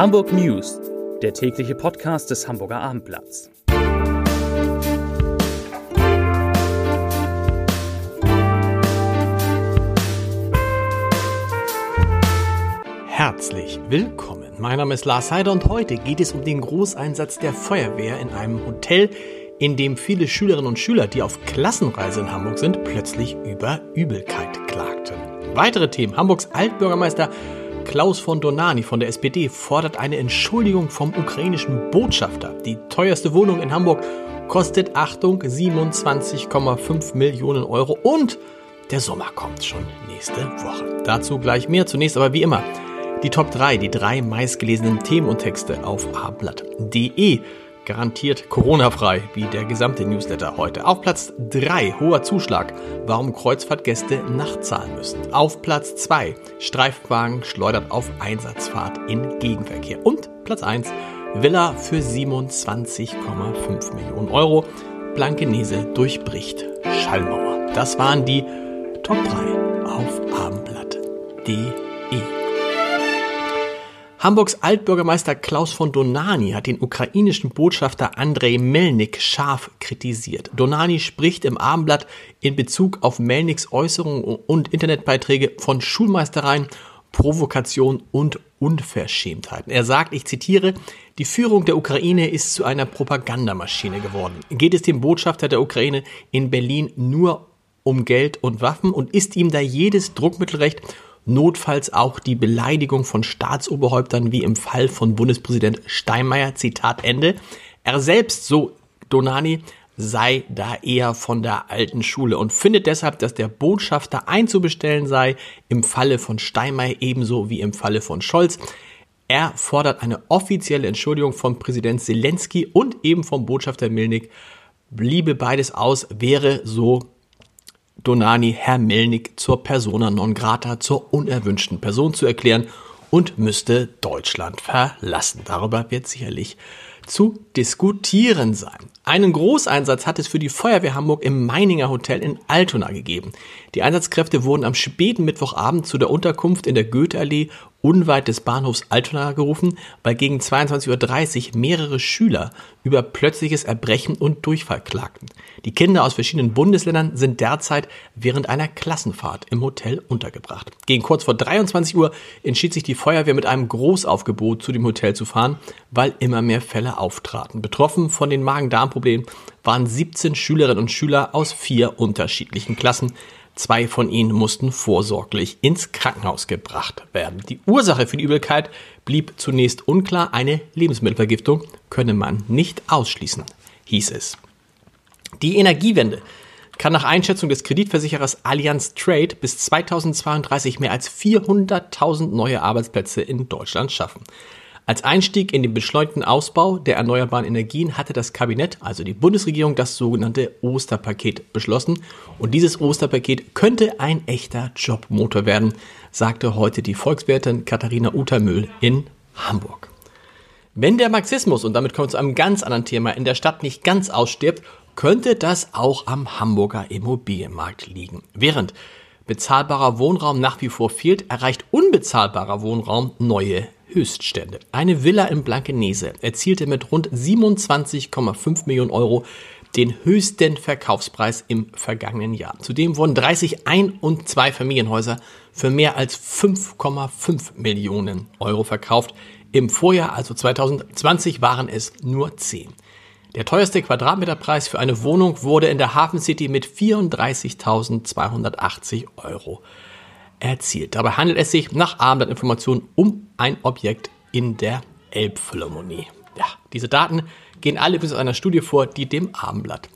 Hamburg News, der tägliche Podcast des Hamburger Abendblatts. Herzlich willkommen. Mein Name ist Lars Heider und heute geht es um den Großeinsatz der Feuerwehr in einem Hotel, in dem viele Schülerinnen und Schüler, die auf Klassenreise in Hamburg sind, plötzlich über Übelkeit klagten. Weitere Themen. Hamburgs Altbürgermeister Klaus von Donani von der SPD fordert eine Entschuldigung vom ukrainischen Botschafter. Die teuerste Wohnung in Hamburg kostet, Achtung, 27,5 Millionen Euro und der Sommer kommt schon nächste Woche. Dazu gleich mehr. Zunächst aber wie immer die Top 3, die drei meistgelesenen Themen und Texte auf ablatt.de. Garantiert Corona-frei, wie der gesamte Newsletter heute. Auf Platz 3 hoher Zuschlag, warum Kreuzfahrtgäste nachzahlen müssen. Auf Platz 2 Streifenwagen schleudert auf Einsatzfahrt in Gegenverkehr. Und Platz 1 Villa für 27,5 Millionen Euro. Blankenese durchbricht Schallmauer. Das waren die Top 3 auf abendblatt.de. Hamburgs Altbürgermeister Klaus von Donani hat den ukrainischen Botschafter Andrei Melnik scharf kritisiert. Donani spricht im Abendblatt in Bezug auf Melniks Äußerungen und Internetbeiträge von Schulmeistereien, Provokation und Unverschämtheiten. Er sagt, ich zitiere, die Führung der Ukraine ist zu einer Propagandamaschine geworden. Geht es dem Botschafter der Ukraine in Berlin nur um Geld und Waffen und ist ihm da jedes Druckmittelrecht notfalls auch die Beleidigung von Staatsoberhäuptern wie im Fall von Bundespräsident Steinmeier, Zitat Ende. Er selbst, so Donani, sei da eher von der alten Schule und findet deshalb, dass der Botschafter einzubestellen sei, im Falle von Steinmeier ebenso wie im Falle von Scholz. Er fordert eine offizielle Entschuldigung von Präsident Zelensky und eben vom Botschafter Milnik. Bliebe beides aus, wäre so Donani Herr Melnik zur persona non grata, zur unerwünschten Person zu erklären und müsste Deutschland verlassen. Darüber wird sicherlich zu diskutieren sein. Einen Großeinsatz hat es für die Feuerwehr Hamburg im Meininger Hotel in Altona gegeben. Die Einsatzkräfte wurden am späten Mittwochabend zu der Unterkunft in der Goetheallee unweit des Bahnhofs Altona gerufen, weil gegen 22.30 Uhr mehrere Schüler über plötzliches Erbrechen und Durchfall klagten. Die Kinder aus verschiedenen Bundesländern sind derzeit während einer Klassenfahrt im Hotel untergebracht. Gegen kurz vor 23 Uhr entschied sich die Feuerwehr mit einem Großaufgebot zu dem Hotel zu fahren, weil immer mehr Fälle auftraten. Betroffen von den Magen-Darm-Problemen waren 17 Schülerinnen und Schüler aus vier unterschiedlichen Klassen. Zwei von ihnen mussten vorsorglich ins Krankenhaus gebracht werden. Die Ursache für die Übelkeit blieb zunächst unklar. Eine Lebensmittelvergiftung könne man nicht ausschließen, hieß es. Die Energiewende kann nach Einschätzung des Kreditversicherers Allianz Trade bis 2032 mehr als 400.000 neue Arbeitsplätze in Deutschland schaffen. Als Einstieg in den beschleunigten Ausbau der erneuerbaren Energien hatte das Kabinett, also die Bundesregierung, das sogenannte Osterpaket beschlossen. Und dieses Osterpaket könnte ein echter Jobmotor werden, sagte heute die Volkswirtin Katharina Utermühl in Hamburg. Wenn der Marxismus, und damit kommen wir zu einem ganz anderen Thema, in der Stadt nicht ganz ausstirbt, könnte das auch am Hamburger Immobilienmarkt liegen. Während bezahlbarer Wohnraum nach wie vor fehlt, erreicht unbezahlbarer Wohnraum neue Höchststände. Eine Villa in Blankenese erzielte mit rund 27,5 Millionen Euro den höchsten Verkaufspreis im vergangenen Jahr. Zudem wurden 30 Ein- und Zwei-Familienhäuser für mehr als 5,5 Millionen Euro verkauft. Im Vorjahr, also 2020, waren es nur 10. Der teuerste Quadratmeterpreis für eine Wohnung wurde in der Hafen City mit 34.280 Euro erzielt. Dabei handelt es sich nach Abendblattinformationen um ein Objekt in der Elbphilharmonie. Ja, diese Daten gehen alle bis aus einer Studie vor, die dem Abendblatt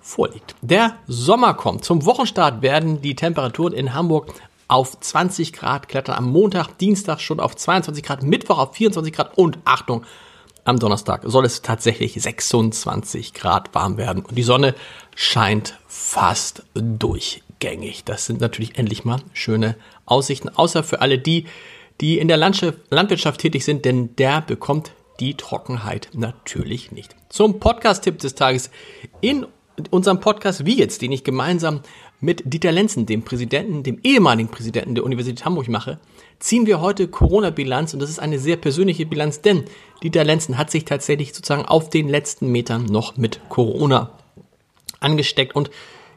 vorliegt. Der Sommer kommt. Zum Wochenstart werden die Temperaturen in Hamburg auf 20 Grad klettern. Am Montag, Dienstag schon auf 22 Grad, Mittwoch auf 24 Grad und Achtung, am Donnerstag soll es tatsächlich 26 Grad warm werden und die Sonne scheint fast durchgängig. Das sind natürlich endlich mal schöne Aussichten, außer für alle die, die in der Landwirtschaft tätig sind, denn der bekommt die Trockenheit natürlich nicht. Zum Podcast-Tipp des Tages in unserem Podcast Wie jetzt, den ich gemeinsam mit Dieter Lenzen, dem Präsidenten, dem ehemaligen Präsidenten der Universität Hamburg mache, ziehen wir heute Corona-Bilanz und das ist eine sehr persönliche Bilanz, denn Dieter Lenzen hat sich tatsächlich sozusagen auf den letzten Metern noch mit Corona angesteckt und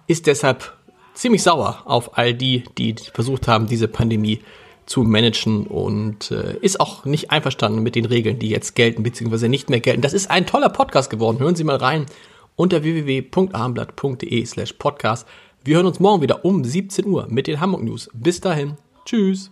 ist deshalb ziemlich sauer auf all die, die versucht haben, diese Pandemie zu managen und äh, ist auch nicht einverstanden mit den Regeln, die jetzt gelten bzw. nicht mehr gelten. Das ist ein toller Podcast geworden. Hören Sie mal rein unter www.abendblatt.de slash podcast. Wir hören uns morgen wieder um 17 Uhr mit den Hamburg News. Bis dahin. Tschüss.